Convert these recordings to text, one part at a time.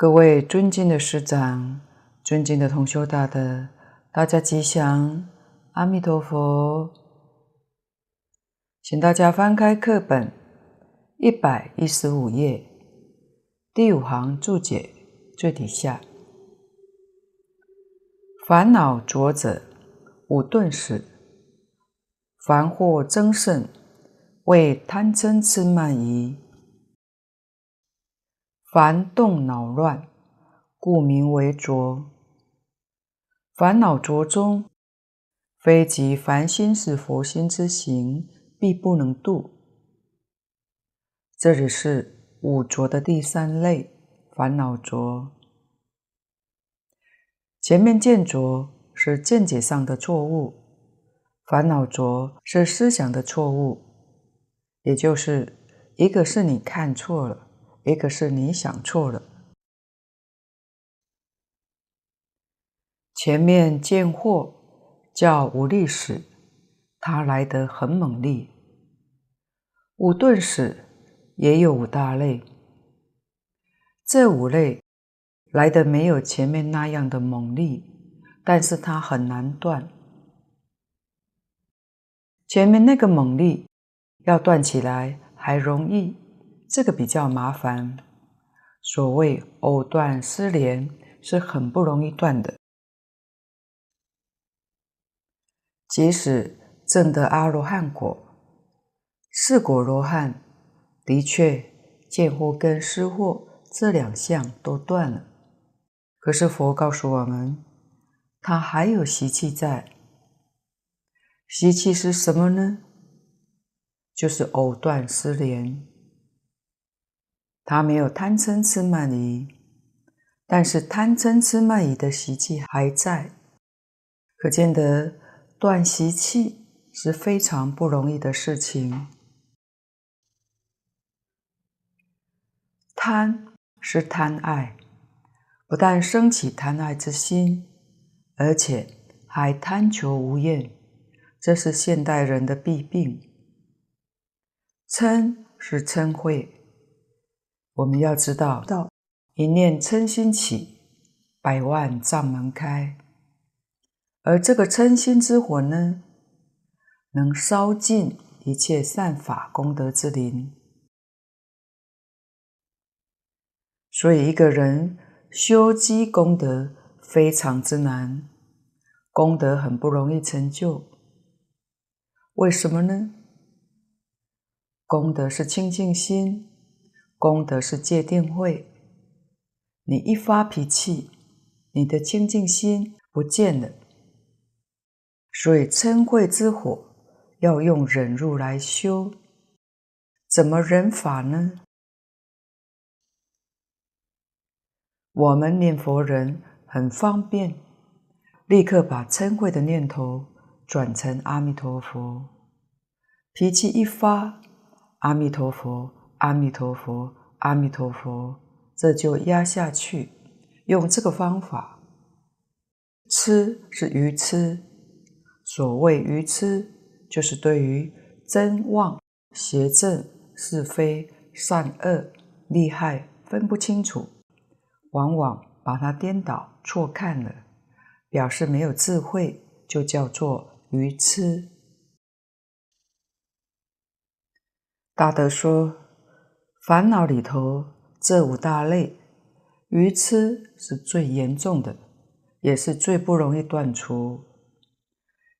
各位尊敬的师长，尊敬的同修大德，大家吉祥，阿弥陀佛。请大家翻开课本一百一十五页第五行注解最底下，烦恼浊者，五钝使，凡惑增盛，为贪嗔痴慢疑。烦动恼乱，故名为浊。烦恼浊中，非即凡心是佛心之行，必不能度。这里是五浊的第三类，烦恼浊。前面见浊是见解上的错误，烦恼浊是思想的错误，也就是一个是你看错了。一个是你想错了。前面见惑叫五力使，它来得很猛烈；五钝使也有五大类，这五类来的没有前面那样的猛烈，但是它很难断。前面那个猛烈要断起来还容易。这个比较麻烦，所谓藕断丝连是很不容易断的。即使证得阿罗汉果，四果罗汉的确见惑跟思惑这两项都断了，可是佛告诉我们，他还有习气在。习气是什么呢？就是藕断丝连。他没有贪嗔痴慢疑，但是贪嗔痴慢疑的习气还在，可见得断习气是非常不容易的事情。贪是贪爱，不但生起贪爱之心，而且还贪求无厌，这是现代人的弊病。嗔是嗔恚。我们要知道，一念嗔心起，百万障门开。而这个嗔心之火呢，能烧尽一切善法功德之林。所以，一个人修积功德非常之难，功德很不容易成就。为什么呢？功德是清净心。功德是戒定慧，你一发脾气，你的清净心不见了。所以嗔恚之火要用忍辱来修，怎么忍法呢？我们念佛人很方便，立刻把嗔恚的念头转成阿弥陀佛，脾气一发，阿弥陀佛。阿弥陀佛，阿弥陀佛，这就压下去。用这个方法，痴是愚痴。所谓愚痴，就是对于真妄、邪正、是非、善恶、利害分不清楚，往往把它颠倒错看了，表示没有智慧，就叫做愚痴。大德说。烦恼里头这五大类，愚痴是最严重的，也是最不容易断除。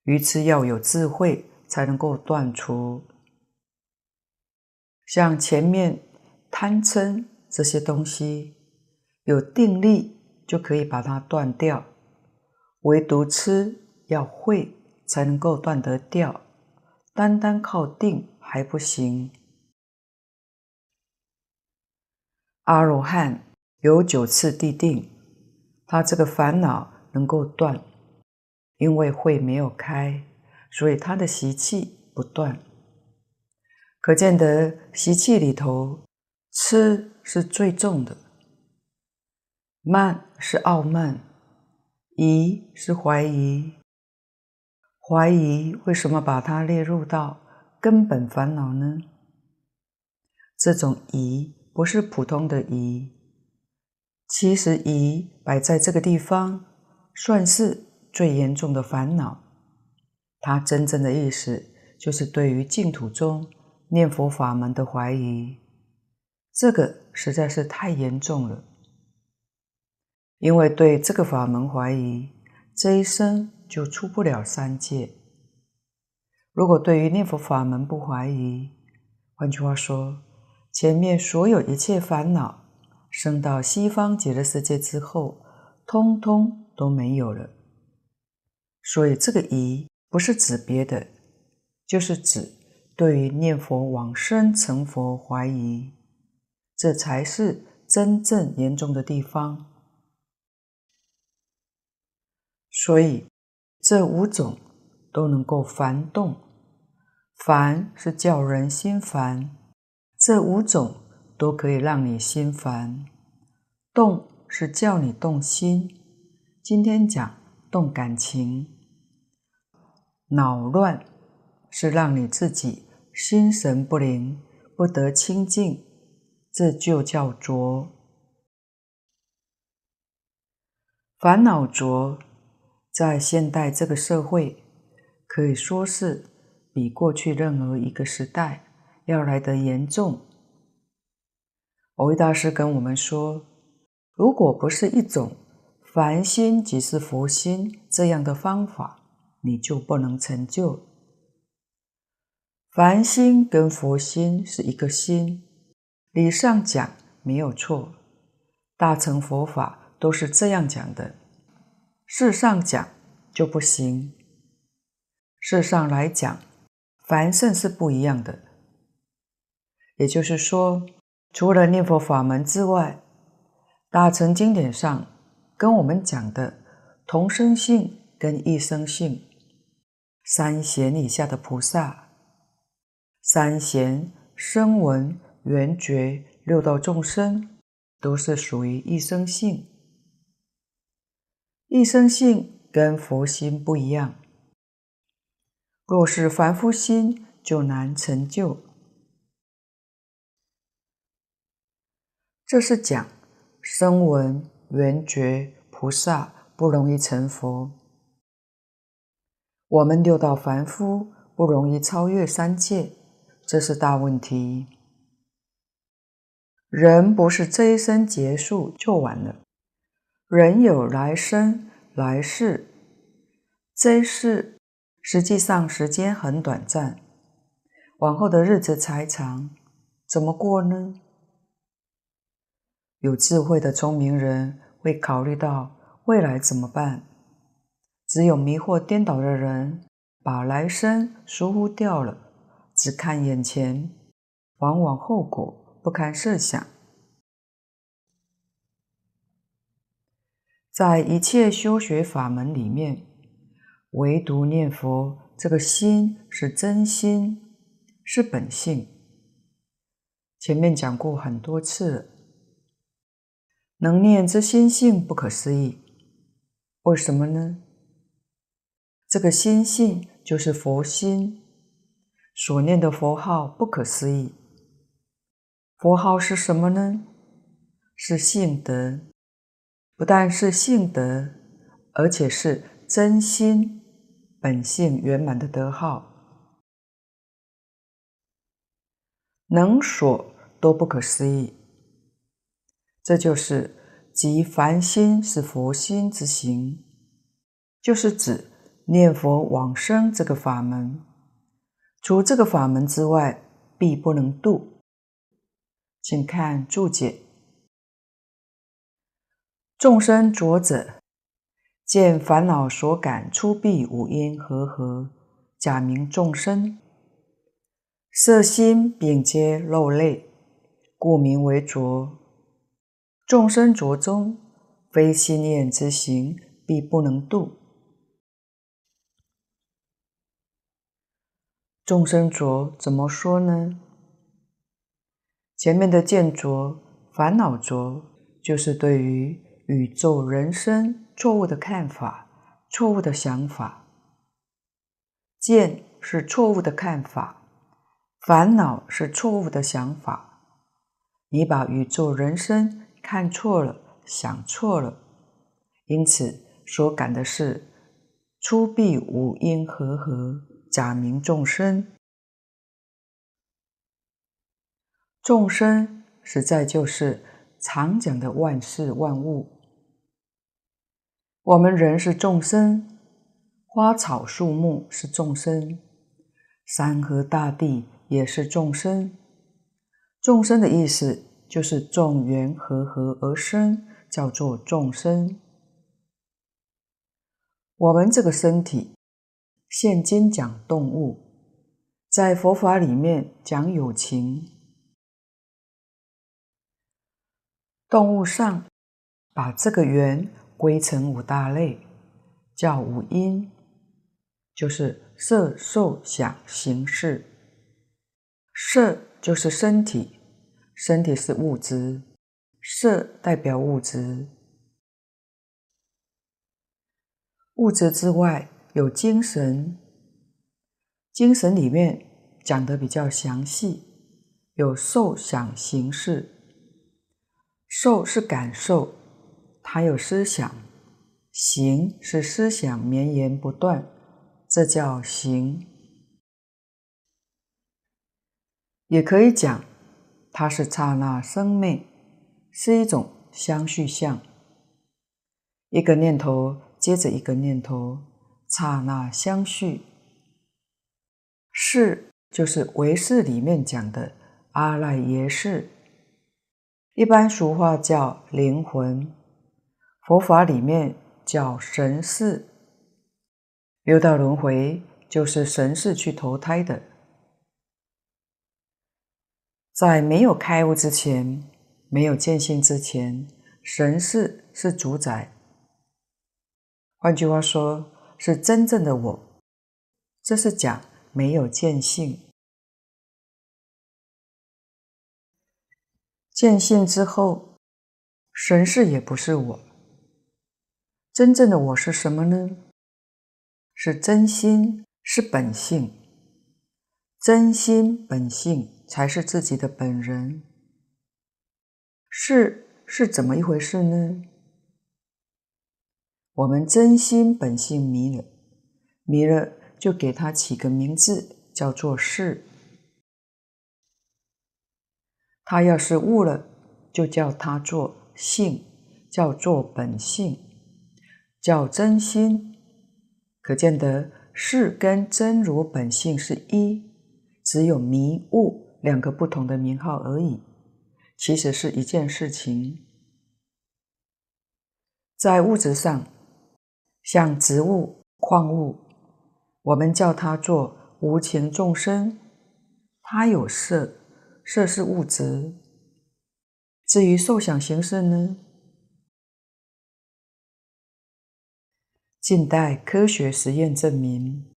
愚痴要有智慧才能够断除。像前面贪嗔这些东西，有定力就可以把它断掉，唯独痴要会才能够断得掉，单单靠定还不行。阿罗汉有九次地定，他这个烦恼能够断，因为慧没有开，所以他的习气不断。可见得习气里头，痴是最重的，慢是傲慢，疑是怀疑。怀疑为什么把它列入到根本烦恼呢？这种疑。不是普通的疑，其实疑摆在这个地方，算是最严重的烦恼。它真正的意思就是对于净土中念佛法门的怀疑，这个实在是太严重了。因为对这个法门怀疑，这一生就出不了三界。如果对于念佛法门不怀疑，换句话说，前面所有一切烦恼，升到西方极乐世界之后，通通都没有了。所以这个疑不是指别的，就是指对于念佛往生成佛怀疑，这才是真正严重的地方。所以，这五种都能够烦动。烦是叫人心烦，这五种都可以让你心烦。动是叫你动心，今天讲动感情。恼乱是让你自己心神不宁，不得清净，这就叫浊。烦恼浊。在现代这个社会，可以说是比过去任何一个时代要来得严重。蕅益大师跟我们说，如果不是一种“凡心即是佛心”这样的方法，你就不能成就。凡心跟佛心是一个心，理上讲没有错，大乘佛法都是这样讲的。事上讲就不行。事上来讲，凡圣是不一样的。也就是说，除了念佛法门之外，大乘经典上跟我们讲的同生性跟异生性，三贤以下的菩萨，三贤、声闻、缘觉六道众生，都是属于一生性。一生性跟佛心不一样，若是凡夫心就难成就。这是讲声闻、缘觉菩萨不容易成佛，我们六道凡夫不容易超越三界，这是大问题。人不是这一生结束就完了。人有来生、来世，这一世实际上时间很短暂，往后的日子才长，怎么过呢？有智慧的聪明人会考虑到未来怎么办。只有迷惑颠倒的人，把来生疏忽掉了，只看眼前，往往后果不堪设想。在一切修学法门里面，唯独念佛这个心是真心，是本性。前面讲过很多次，能念之心性不可思议。为什么呢？这个心性就是佛心，所念的佛号不可思议。佛号是什么呢？是性德。不但是性德，而且是真心本性圆满的德号，能所都不可思议。这就是即凡心是佛心之行，就是指念佛往生这个法门。除这个法门之外，必不能度。请看注解。众生浊者，见烦恼所感出弊五阴和合，假名众生。色心并皆肉类，故名为浊。众生浊中，非心念之行，必不能度。众生浊怎么说呢？前面的见浊、烦恼浊，就是对于宇宙人生错误的看法，错误的想法。见是错误的看法，烦恼是错误的想法。你把宇宙人生看错了，想错了，因此所感的是出必五阴和合，假名众生。众生实在就是常讲的万事万物。我们人是众生，花草树木是众生，山河大地也是众生。众生的意思就是众缘和合而生，叫做众生。我们这个身体，现今讲动物，在佛法里面讲有情。动物上把这个缘归成五大类，叫五阴，就是色、受、想、行、识。色就是身体，身体是物质，色代表物质。物质之外有精神，精神里面讲得比较详细，有受、想、行、识。受是感受，它有思想；行是思想绵延不断，这叫行。也可以讲，它是刹那生灭，是一种相续相。一个念头接着一个念头，刹那相续。是就是唯识里面讲的阿赖耶识，一般俗话叫灵魂，佛法里面叫神识。六道轮回就是神识去投胎的。在没有开悟之前，没有见性之前，神识是主宰。换句话说，是真正的我。这是讲没有见性。见性之后，神识也不是我。真正的我是什么呢？是真心，是本性。真心本性。才是自己的本人。是是怎么一回事呢？我们真心本性迷了，迷了就给他起个名字，叫做是。他要是悟了，就叫他做性，叫做本性，叫真心。可见得是跟真如本性是一，只有迷悟。两个不同的名号而已，其实是一件事情。在物质上，像植物、矿物，我们叫它做无情众生，它有色，色是物质。至于受想行识呢？近代科学实验证明，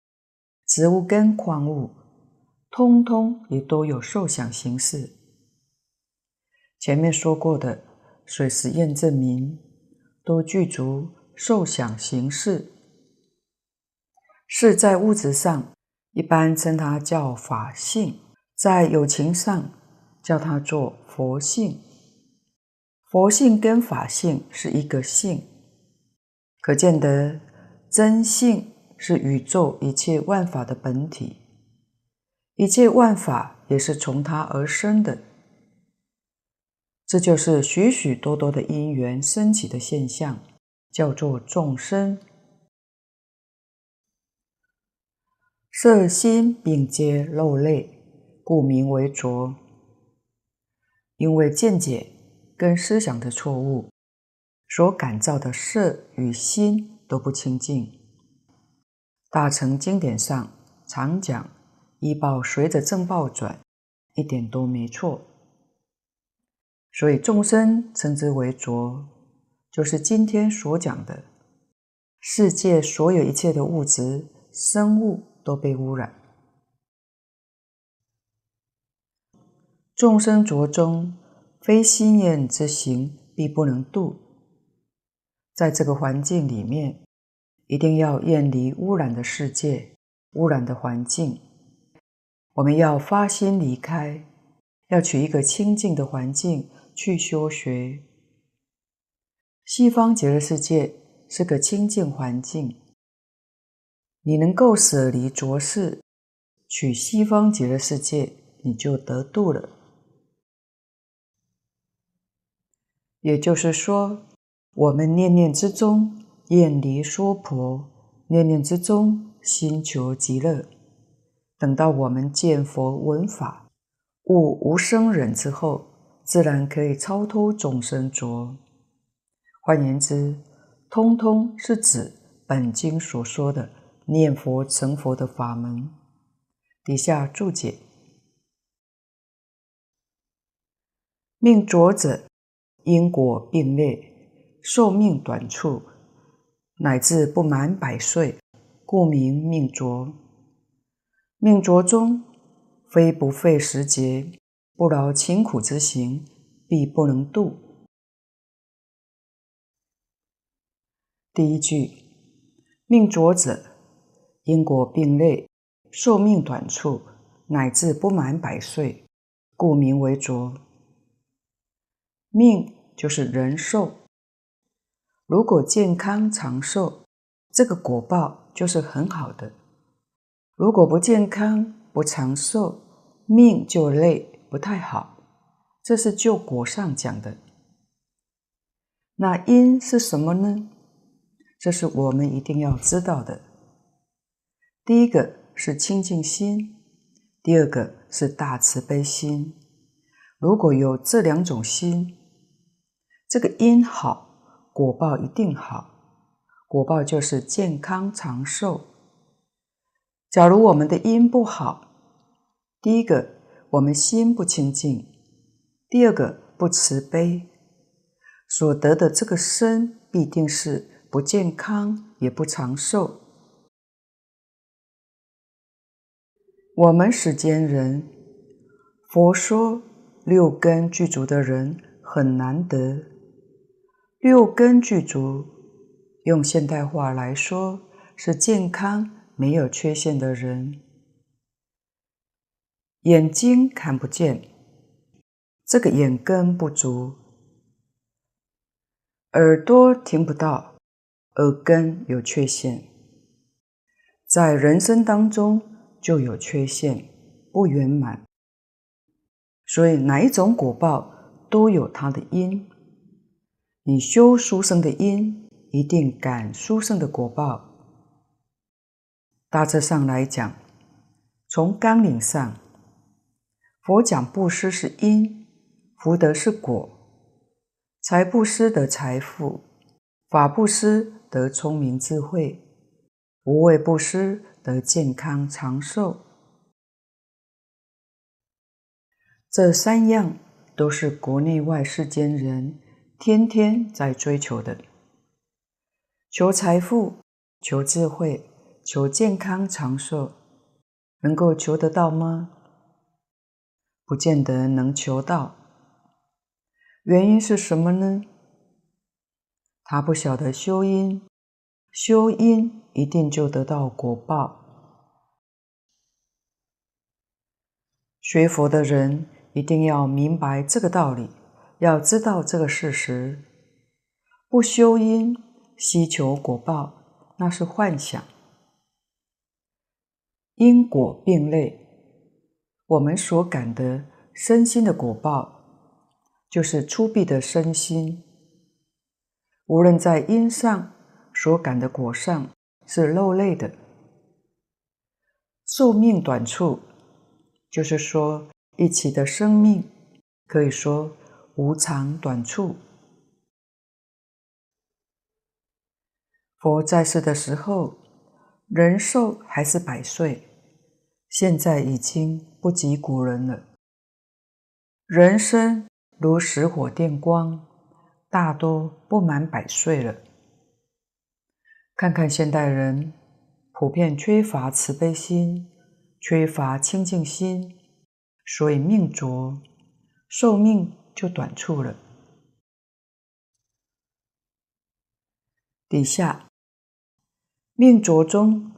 植物跟矿物。通通也都有受想行识。前面说过的水实验证明，都具足受想行识。是在物质上，一般称它叫法性；在有情上，叫它做佛性。佛性跟法性是一个性，可见得真性是宇宙一切万法的本体。一切万法也是从它而生的，这就是许许多多的因缘升起的现象，叫做众生。色心并皆肉类，故名为浊。因为见解跟思想的错误，所感召的色与心都不清净。大乘经典上常讲。依报随着正报转，一点都没错。所以众生称之为浊，就是今天所讲的世界所有一切的物质生物都被污染。众生浊中，非心念之行必不能度。在这个环境里面，一定要远离污染的世界、污染的环境。我们要发心离开，要取一个清净的环境去修学。西方极乐世界是个清净环境，你能够舍离浊世，取西方极乐世界，你就得度了。也就是说，我们念念之中远离娑婆，念念之中心求极乐。等到我们见佛闻法，悟无生忍之后，自然可以超脱众生浊。换言之，通通是指本经所说的念佛成佛的法门。底下注解：命浊者，因果并列，寿命短促，乃至不满百岁，故名命浊。命浊中，非不费时节，不劳勤苦之行，必不能度。第一句，命浊者，因果并类，寿命短促，乃至不满百岁，故名为浊。命就是人寿，如果健康长寿，这个果报就是很好的。如果不健康、不长寿，命就累，不太好。这是就果上讲的。那因是什么呢？这是我们一定要知道的。第一个是清净心，第二个是大慈悲心。如果有这两种心，这个因好，果报一定好。果报就是健康长寿。假如我们的因不好，第一个我们心不清净，第二个不慈悲，所得的这个身必定是不健康也不长寿。我们世间人，佛说六根具足的人很难得。六根具足，用现代话来说是健康。没有缺陷的人，眼睛看不见，这个眼根不足；耳朵听不到，耳根有缺陷。在人生当中就有缺陷，不圆满。所以哪一种果报都有它的因。你修殊胜的因，一定感殊胜的果报。大致上来讲，从纲领上，佛讲布施是因，福德是果；财布施得财富，法布施得聪明智慧，无畏布施得健康长寿。这三样都是国内外世间人天天在追求的：求财富，求智慧。求健康长寿，能够求得到吗？不见得能求到。原因是什么呢？他不晓得修因，修因一定就得到果报。学佛的人一定要明白这个道理，要知道这个事实。不修因，希求果报，那是幻想。因果并类，我们所感的身心的果报，就是粗鄙的身心。无论在因上所感的果上，是肉类的。寿命短促，就是说一期的生命可以说无常短促。佛在世的时候，人寿还是百岁。现在已经不及古人了。人生如石火电光，大多不满百岁了。看看现代人，普遍缺乏慈悲心，缺乏清净心，所以命浊，寿命就短促了。底下，命浊中，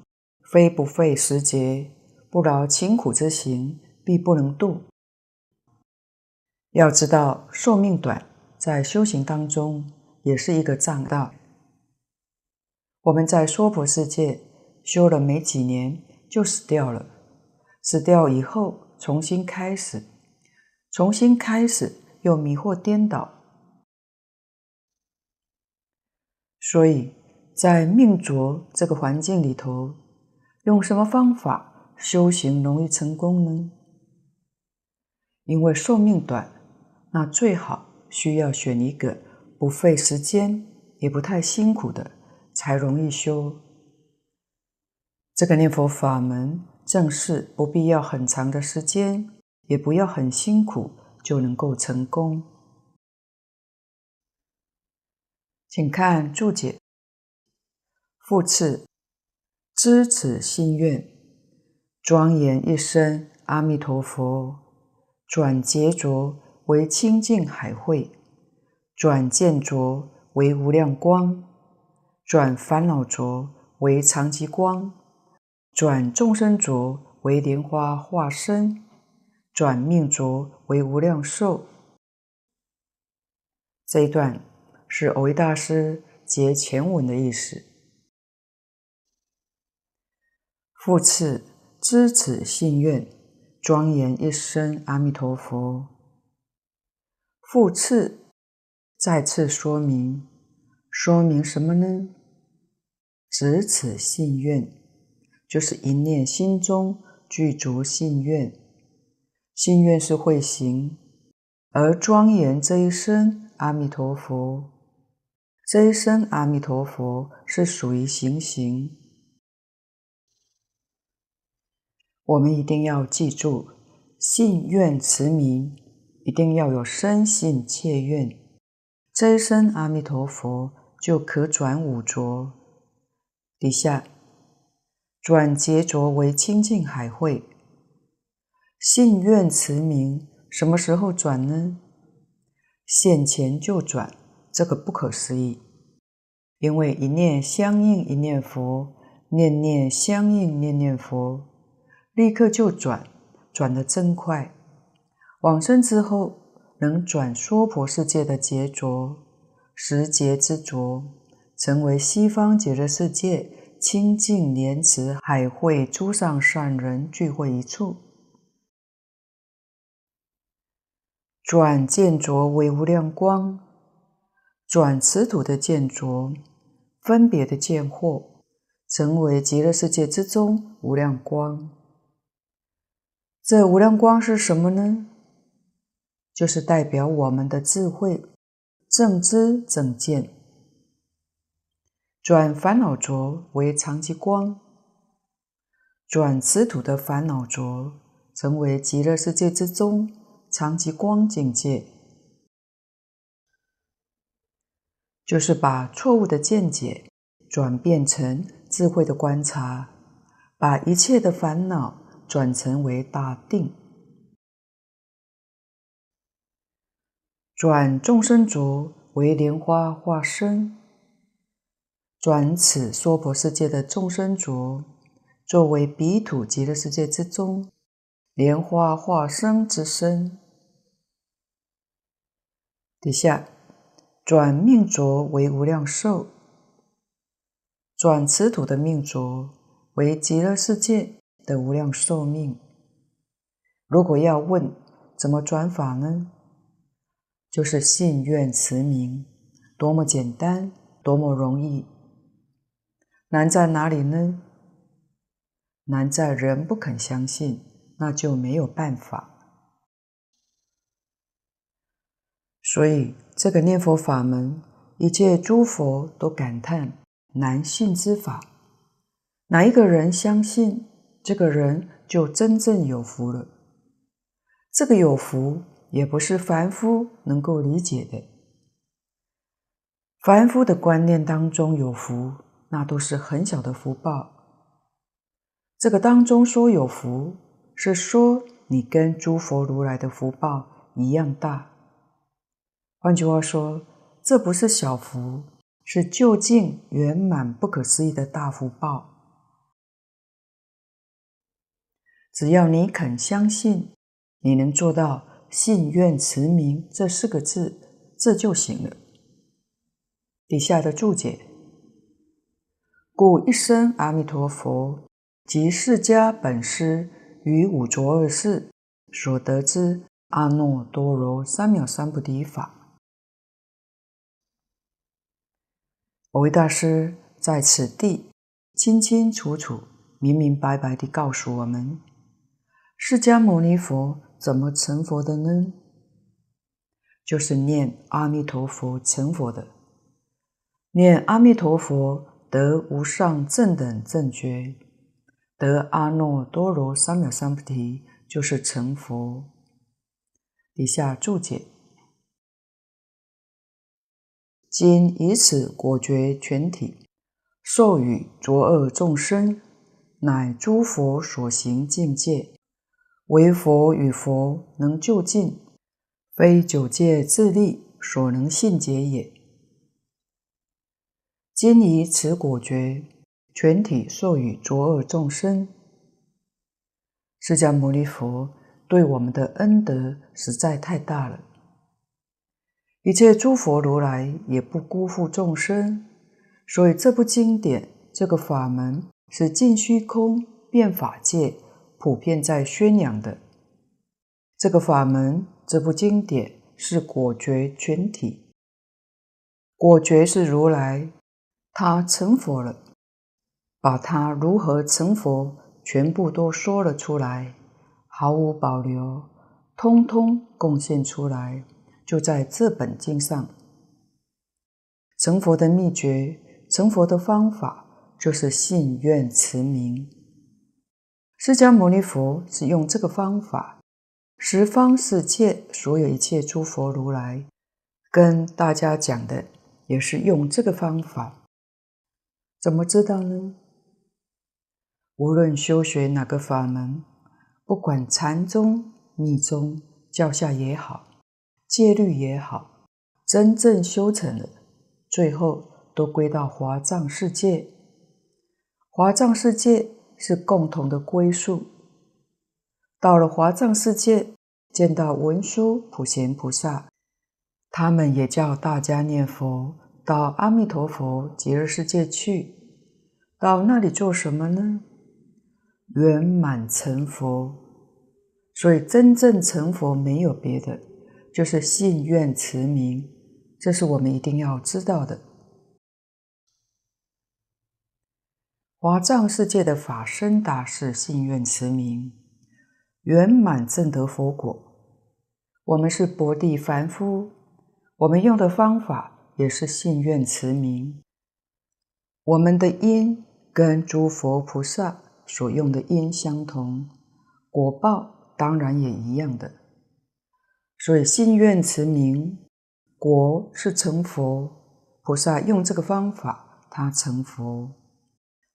非不费时节。不劳勤苦之行，必不能度。要知道寿命短，在修行当中也是一个障碍。我们在娑婆世界修了没几年就死掉了，死掉以后重新开始，重新开始又迷惑颠倒，所以在命浊这个环境里头，用什么方法修行容易成功呢？因为寿命短，那最好需要选一个不费时间也不太辛苦的。才容易修这个念佛法门，正是不必要很长的时间，也不要很辛苦，就能够成功。请看注解：复次，知此心愿，庄严一生阿弥陀佛，转劫浊为清净海慧，转见浊为无量光。转烦恼浊为常寂光，转众生浊为莲花化身，转命浊为无量寿。这一段是蕅益大师结前文的意思。复次，知此信愿，庄严一生阿弥陀佛。复次，再次说明。说明什么呢？知此信愿，就是一念心中具足信愿，信愿是会行，而庄严这一生阿弥陀佛，这一生阿弥陀佛是属于行行。我们一定要记住，信愿持名，一定要有深信切愿，这一生阿弥陀佛。就可转五浊，底下转劫浊为清净海会。信愿持名，什么时候转呢？现前就转，这个不可思议。因为一念相应一念佛，念念相应念念佛，立刻就转，转得真快。往生之后，能转娑婆世界的劫浊。十劫之浊，成为西方极乐世界清净莲池海会诸上善人聚会一处，转见浊为无量光，转此土的见浊，分别的见惑，成为极乐世界之中无量光。这无量光是什么呢？就是代表我们的智慧。正知正见，转烦恼浊为常寂光，转此土的烦恼浊，成为极乐世界之中常寂光境界，就是把错误的见解转变成智慧的观察，把一切的烦恼转成为大定。转众生浊为莲花化身，转此娑婆世界的众生浊，作为彼土极乐世界之中莲花化身之身。底下转命浊为无量寿，转此土的命浊为极乐世界的无量寿命。如果要问怎么转法呢？就是信愿持名，多么简单，多么容易。难在哪里呢？难在人不肯相信，那就没有办法。所以这个念佛法门，一切诸佛都感叹难信之法。哪一个人相信，这个人就真正有福了。这个有福。也不是凡夫能够理解的。凡夫的观念当中有福，那都是很小的福报。这个当中说有福，是说你跟诸佛如来的福报一样大。换句话说，这不是小福，是究竟圆满不可思议的大福报。只要你肯相信，你能做到。信愿持名这四个字，这就行了。底下的注解：故一生阿弥陀佛，即释迦本师于五浊恶世所得之阿耨多罗三藐三菩提法。我为大师在此地清清楚楚、明明白白地告诉我们：释迦牟尼佛怎么成佛的呢？就是念阿弥陀佛成佛的。念阿弥陀佛得无上正等正觉，得阿耨多罗三藐三菩提，就是成佛。底下注解：今以此果觉全体，授予浊恶众生，乃诸佛所行境界，唯佛与佛能就近。非九界自力所能信解也。今以此果觉全体授予浊恶众生，释迦牟尼佛对我们的恩德实在太大了。一切诸佛如来也不辜负众生，所以这部经典、这个法门是尽虚空遍法界普遍在宣扬的。这个法门。这部经典是果觉全体，果觉是如来，他成佛了，把他如何成佛全部都说了出来，毫无保留，通通贡献出来，就在这本经上。成佛的秘诀，成佛的方法，就是信愿持名。释迦牟尼佛是用这个方法。十方世界所有一切诸佛如来，跟大家讲的也是用这个方法。怎么知道呢？无论修学哪个法门，不管禅宗、密宗、教下也好，戒律也好，真正修成了，最后都归到华藏世界。华藏世界是共同的归宿。到了华藏世界，见到文殊、普贤菩萨，他们也叫大家念佛，到阿弥陀佛极乐世界去。到那里做什么呢？圆满成佛。所以真正成佛没有别的，就是信愿持名，这是我们一定要知道的。华藏世界的法身大士信愿持名。圆满证得佛果，我们是薄地凡夫，我们用的方法也是信愿持名。我们的因跟诸佛菩萨所用的因相同，果报当然也一样的。所以信愿持名，果是成佛。菩萨用这个方法，他成佛；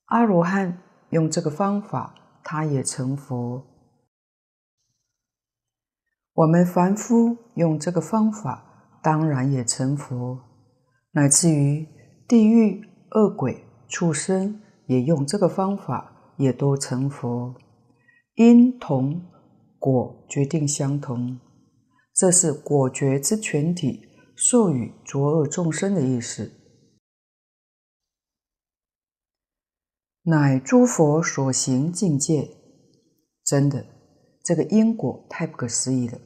阿罗汉用这个方法，他也成佛。我们凡夫用这个方法，当然也成佛；乃至于地狱恶鬼、畜生也用这个方法，也都成佛。因同果决定相同，这是果觉之全体，授予浊恶众生的意思。乃诸佛所行境界，真的，这个因果太不可思议了。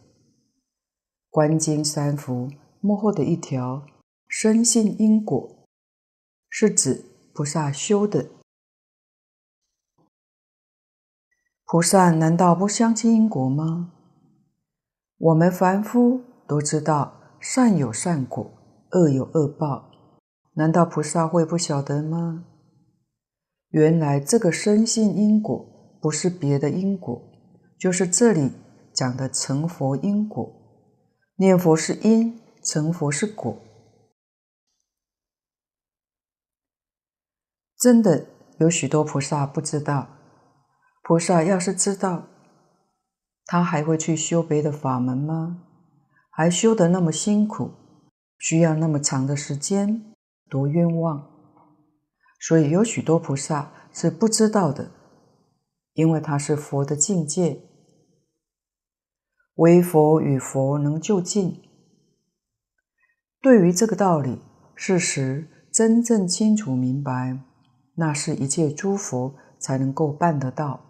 观经三福幕后的一条，深信因果，是指菩萨修的。菩萨难道不相信因果吗？我们凡夫都知道善有善果，恶有恶报，难道菩萨会不晓得吗？原来这个生性因果，不是别的因果，就是这里讲的成佛因果。念佛是因，成佛是果。真的有许多菩萨不知道，菩萨要是知道，他还会去修别的法门吗？还修得那么辛苦，需要那么长的时间，多冤枉！所以有许多菩萨是不知道的，因为他是佛的境界。唯佛与佛能就近。对于这个道理，事实真正清楚明白，那是一切诸佛才能够办得到，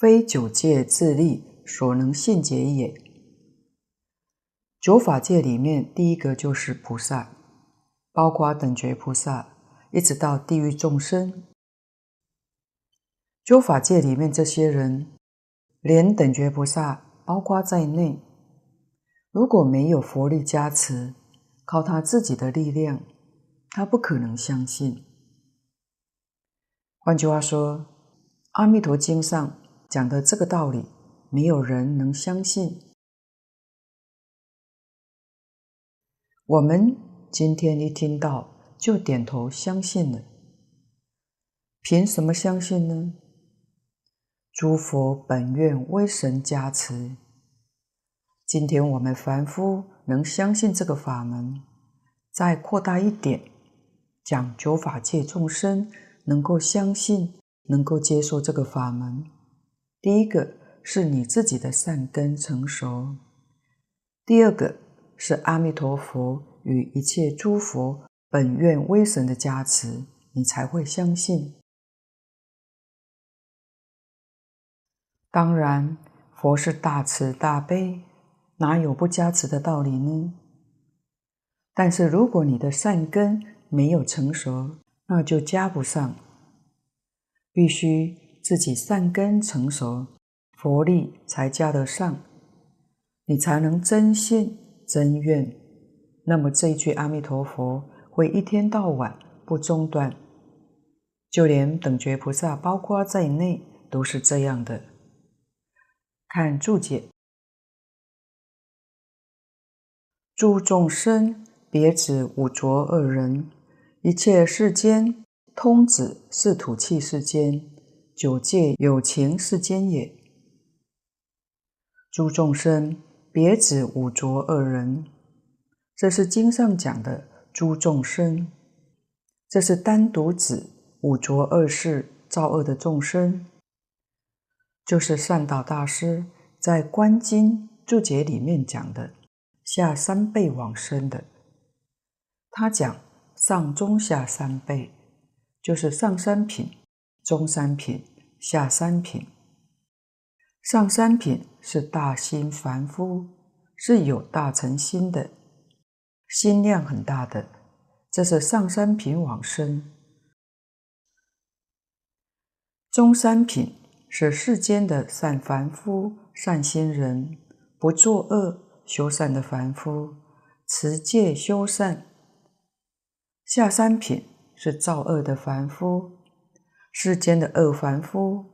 非九界自力所能信解也。九法界里面，第一个就是菩萨，包括等觉菩萨，一直到地狱众生。九法界里面这些人，连等觉菩萨包括在内，如果没有佛力加持，靠他自己的力量，他不可能相信。换句话说，《阿弥陀经》上讲的这个道理，没有人能相信。我们今天一听到就点头相信了，凭什么相信呢？诸佛本愿威神加持，今天我们凡夫能相信这个法门，再扩大一点，讲九法界众生能够相信、能够接受这个法门。第一个是你自己的善根成熟，第二个是阿弥陀佛与一切诸佛本愿威神的加持，你才会相信。当然，佛是大慈大悲，哪有不加持的道理呢？但是如果你的善根没有成熟，那就加不上。必须自己善根成熟，佛力才加得上，你才能真信真愿。那么这一句阿弥陀佛会一天到晚不中断，就连等觉菩萨包括在内都是这样的。看注解，诸众生别指五浊恶人，一切世间通指四土气世间，九界有情世间也。诸众生别指五浊恶人，这是经上讲的诸众生，这是单独指五浊恶世造恶的众生。就是善导大师在《观经》注解里面讲的下三辈往生的，他讲上中下三辈，就是上三品、中三品、下三品。上三品是大心凡夫，是有大乘心的，心量很大的，这是上三品往生。中三品。是世间的善凡夫、善心人，不作恶、修善的凡夫，持戒修善。下三品是造恶的凡夫，世间的恶凡夫。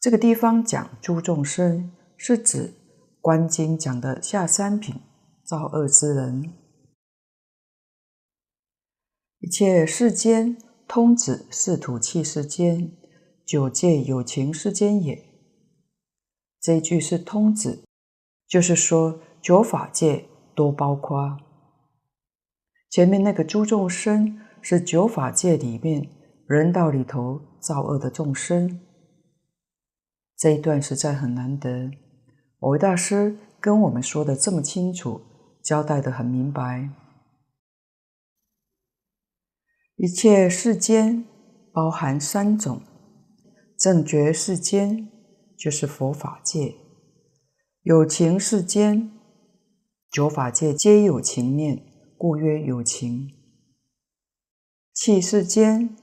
这个地方讲诸众生，是指《观经》讲的下三品造恶之人。一切世间通指四土器世间。九界有情世间也，这一句是通指，就是说九法界多包括。前面那个诸众生是九法界里面人道里头造恶的众生。这一段实在很难得，某位大师跟我们说的这么清楚，交代得很明白。一切世间包含三种。正觉世间就是佛法界，有情世间，九法界皆有情念，故曰有情。气世间，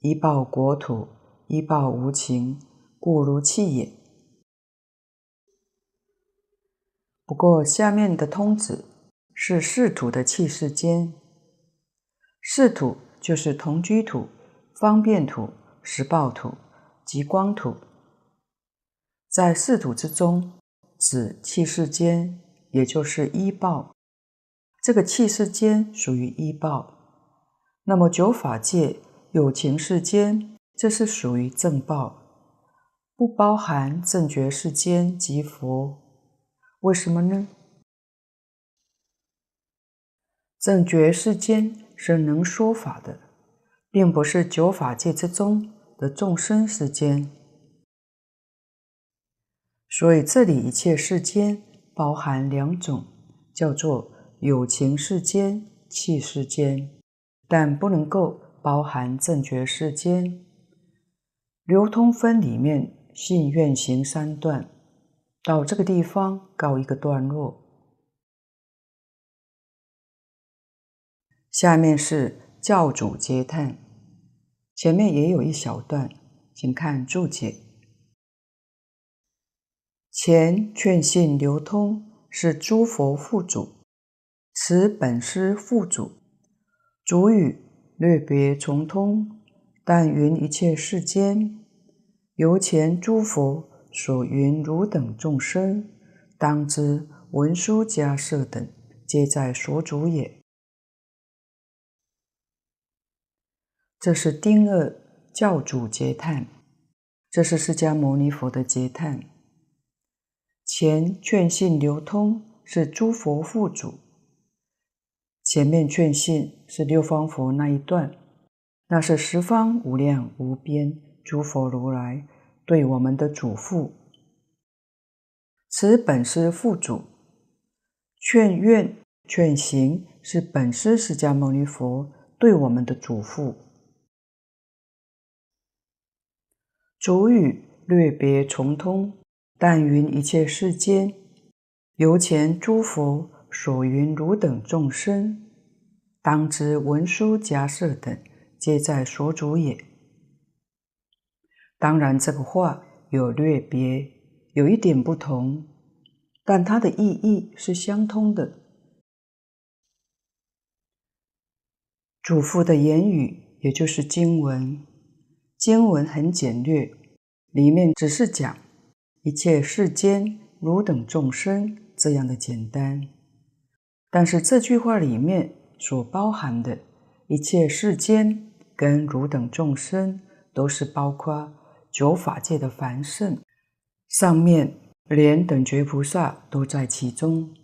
一报国土，一报无情，故如气也。不过下面的通指是四土的器世间，四土就是同居土、方便土、实报土。及光土，在四土之中，指器世间，也就是依报。这个器世间属于依报。那么九法界有情世间，这是属于正报，不包含正觉世间及佛。为什么呢？正觉世间是能说法的，并不是九法界之中。的众生世间，所以这里一切世间包含两种，叫做有情世间、器世间，但不能够包含正觉世间。流通分里面信愿行三段，到这个地方告一个段落。下面是教主接叹，前面也有一小段，请看注解。前劝信流通是诸佛父祖，此本师父主，主语略别重通。但云一切世间，由前诸佛所云汝等众生，当知文殊迦舍等，皆在所主也。这是丁二教主结叹，这是释迦牟尼佛的结叹。前劝信流通是诸佛父祖，前面劝信是六方佛那一段。那是十方无量无边诸佛如来对我们的嘱咐。此本师父主，劝愿劝行是本师释迦牟尼佛对我们的嘱咐。主语略别重通，但云一切世间，由前诸佛所云汝等众生，当知文殊迦叶等。皆在所主也。当然，这个话有略别，有一点不同，但它的意义是相通的。嘱咐的言语，也就是经文，经文很简略，里面只是讲一切世间汝等众生这样的简单。但是这句话里面所包含的一切世间。跟汝等众生都是包括九法界的凡圣，上面连等觉菩萨都在其中。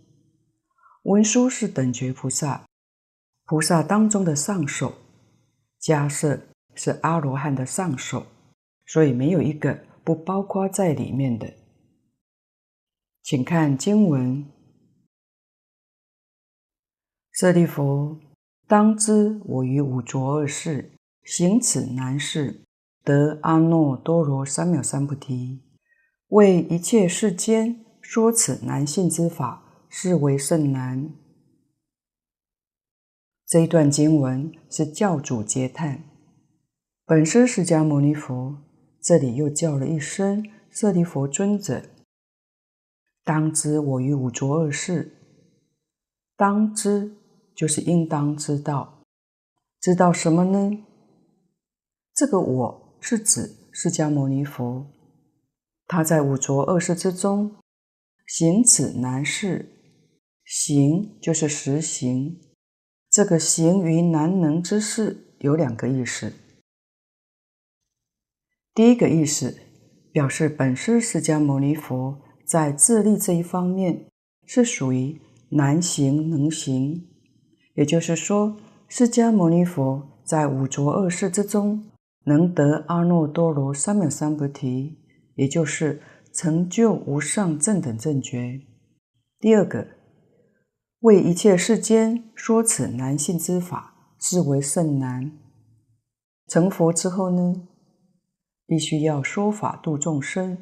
文殊是等觉菩萨，菩萨当中的上首；迦叶是阿罗汉的上首，所以没有一个不包括在里面的。请看经文：舍利弗，当知我于五浊恶世。行此难事，得阿耨多罗三藐三菩提，为一切世间说此难信之法，是为甚难。这一段经文是教主结叹，本师释迦牟尼佛这里又叫了一声舍利弗尊者。当知我于五浊恶世，当知就是应当知道，知道什么呢？这个我是指释迦牟尼佛，他在五浊恶世之中行此难事，行就是实行。这个行于难能之事有两个意思。第一个意思表示本师释迦牟尼佛在自力这一方面是属于难行能行，也就是说，释迦牟尼佛在五浊恶世之中。能得阿耨多罗三藐三菩提，也就是成就无上正等正觉。第二个，为一切世间说此难信之法，是为甚难。成佛之后呢，必须要说法度众生。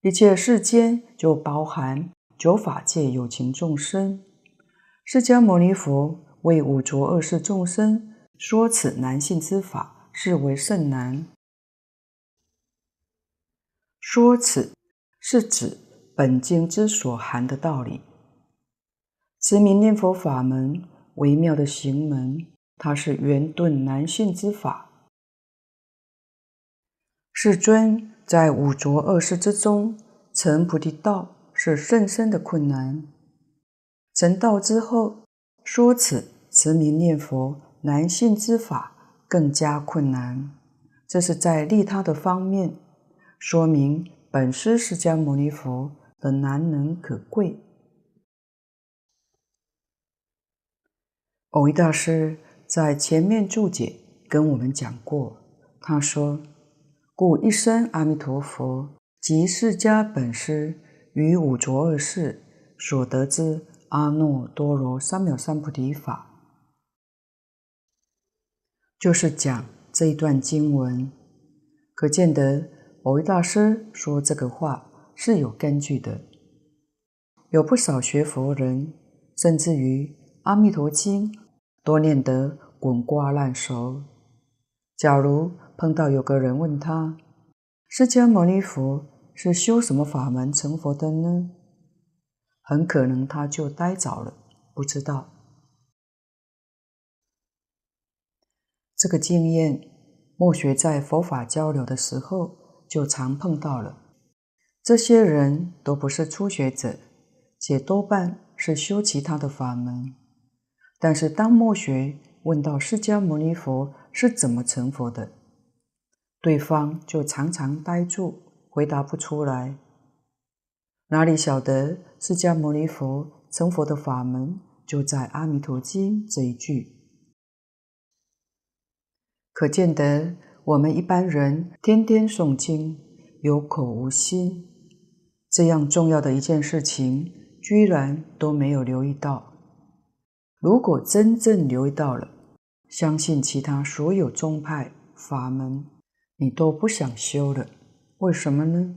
一切世间就包含九法界有情众生。释迦牟尼佛为五浊恶世众生。说此难信之法，是为甚难。说此是指本经之所含的道理。持名念佛法门微妙的行门，它是圆顿难信之法。世尊在五浊恶世之中成菩提道是甚深的困难。成道之后，说此持名念佛。难信之法更加困难，这是在利他的方面说明本师释迦牟尼佛的难能可贵。蕅益大师在前面注解跟我们讲过，他说：“故一生阿弥陀佛，即释迦本师于五浊恶世所得之阿耨多罗三藐三菩提法，就是讲这一段经文。可见得，某位大师说这个话是有根据的。有不少学佛人，甚至于《阿弥陀经》都念得滚瓜烂熟。假如碰到有个人问他，释迦牟尼佛是修什么法门成佛的呢？很可能他就呆着了，不知道。这个经验，墨学在佛法交流的时候就常碰到了。这些人都不是初学者，且多半是修其他的法门。但是当墨学问到释迦牟尼佛是怎么成佛的，对方就常常呆住，回答不出来。哪里晓得释迦牟尼佛成佛的法门就在《阿弥陀经》这一句？可见得我们一般人天天诵经，有口无心，这样重要的一件事情，居然都没有留意到。如果真正留意到了，相信其他所有宗派法门，你都不想修了。为什么呢？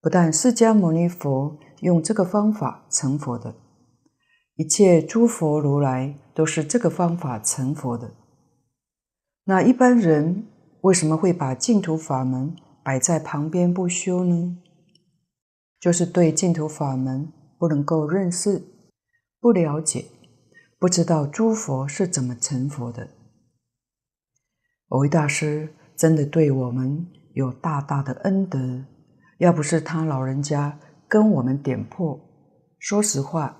不但释迦牟尼佛用这个方法成佛的，一切诸佛如来都是这个方法成佛的。那一般人为什么会把净土法门摆在旁边不修呢？就是对净土法门不能够认识、不了解、不知道诸佛是怎么成佛的。蕅益大师真的对我们有大大的恩德。要不是他老人家跟我们点破，说实话，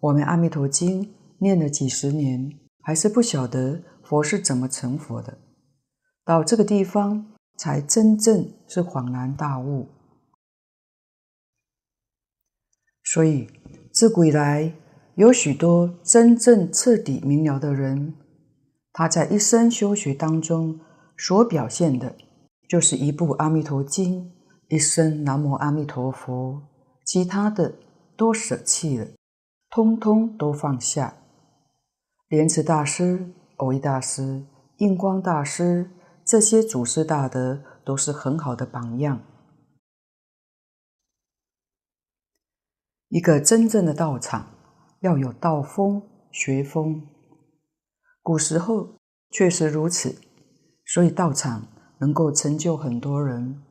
我们《阿弥陀经》念了几十年，还是不晓得佛是怎么成佛的。到这个地方，才真正是恍然大悟。所以，自古以来，有许多真正彻底明了的人，他在一生修学当中所表现的，就是一部《阿弥陀经》。一声南无阿弥陀佛，其他的都舍弃了，通通都放下。莲池大师、偶益大师、印光大师这些祖师大德都是很好的榜样。一个真正的道场要有道风、学风，古时候确实如此，所以道场能够成就很多人。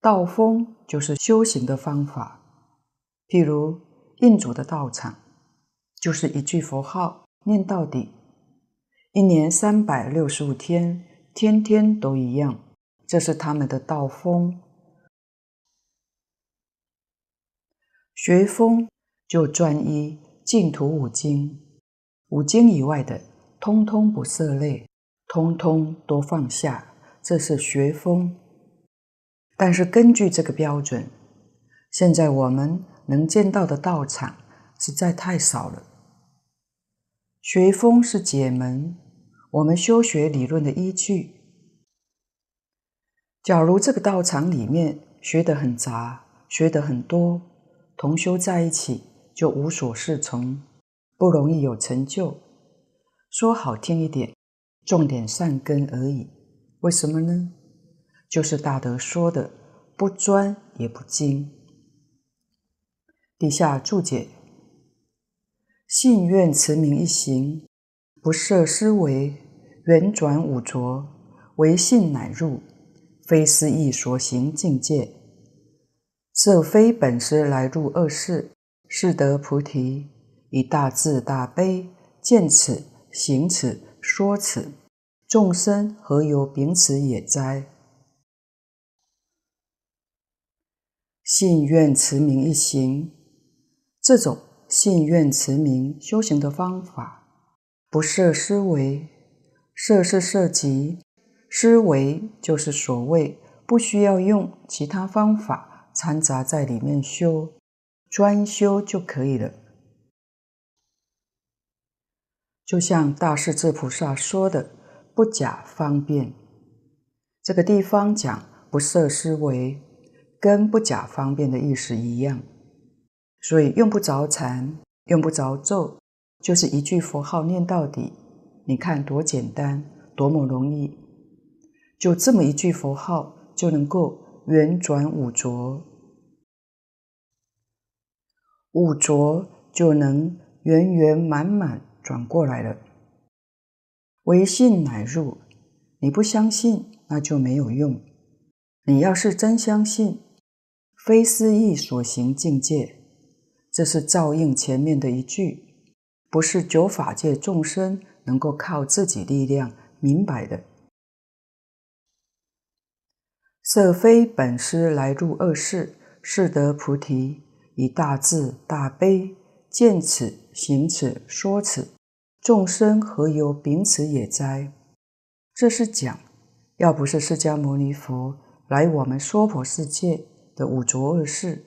道风就是修行的方法，譬如印祖的道场，就是一句佛号念到底，一年三百六十五天，天天都一样，这是他们的道风。学风就专一净土五经，五经以外的，通通不涉猎，通通都放下，这是学风。但是根据这个标准，现在我们能见到的道场实在太少了。学风是解门，我们修学理论的依据。假如这个道场里面学得很杂，学得很多，同修在一起就无所适从，不容易有成就。说好听一点，重点善根而已。为什么呢？就是大德说的“不专也不精”。底下注解：信愿持名一行，不设思维，圆转五浊，唯信乃入，非思意所行境界。设非本师来入恶世，是得菩提。以大智大悲见此行此说此，众生何由秉此也哉？信愿持名一行，这种信愿持名修行的方法，不设思维，设是设极，思维就是所谓不需要用其他方法掺杂在里面修，专修就可以了。就像大势至菩萨说的“不假方便”，这个地方讲不设思维。跟不假方便的意思一样，所以用不着禅，用不着咒，就是一句佛号念到底。你看多简单，多么容易，就这么一句佛号就能够圆转五浊，五浊就能圆圆满满转过来了。唯信乃入，你不相信那就没有用。你要是真相信，非思意所行境界，这是照应前面的一句，不是九法界众生能够靠自己力量明白的。舍非本师来入恶世，是得菩提，以大智大悲见此行此说此，众生何由秉此也哉？这是讲，要不是释迦牟尼佛来我们娑婆世界。的五浊恶世，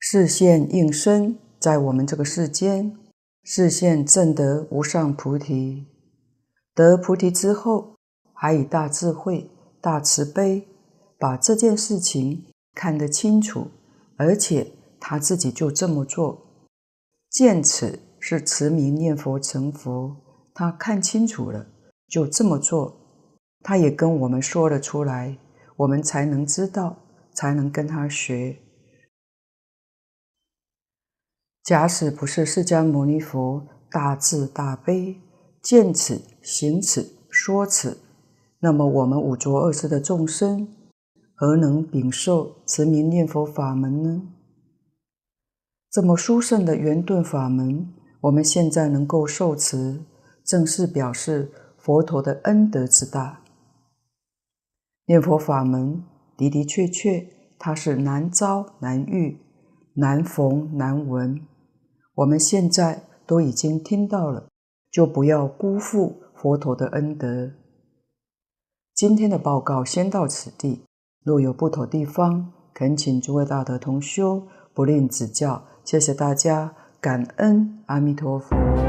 示现应身在我们这个世间，示现证得无上菩提。得菩提之后，还以大智慧、大慈悲，把这件事情看得清楚，而且他自己就这么做。见此是持名念佛成佛，他看清楚了，就这么做。他也跟我们说了出来。我们才能知道，才能跟他学。假使不是释迦牟尼佛大智大悲，见此行此说此，那么我们五浊恶世的众生，何能禀受持名念佛法门呢？这么殊胜的圆顿法门，我们现在能够受持，正是表示佛陀的恩德之大。念佛法门的的确确，它是难遭难遇、难逢难闻。我们现在都已经听到了，就不要辜负佛陀的恩德。今天的报告先到此地，若有不妥地方，恳请诸位大德同修不吝指教。谢谢大家，感恩阿弥陀佛。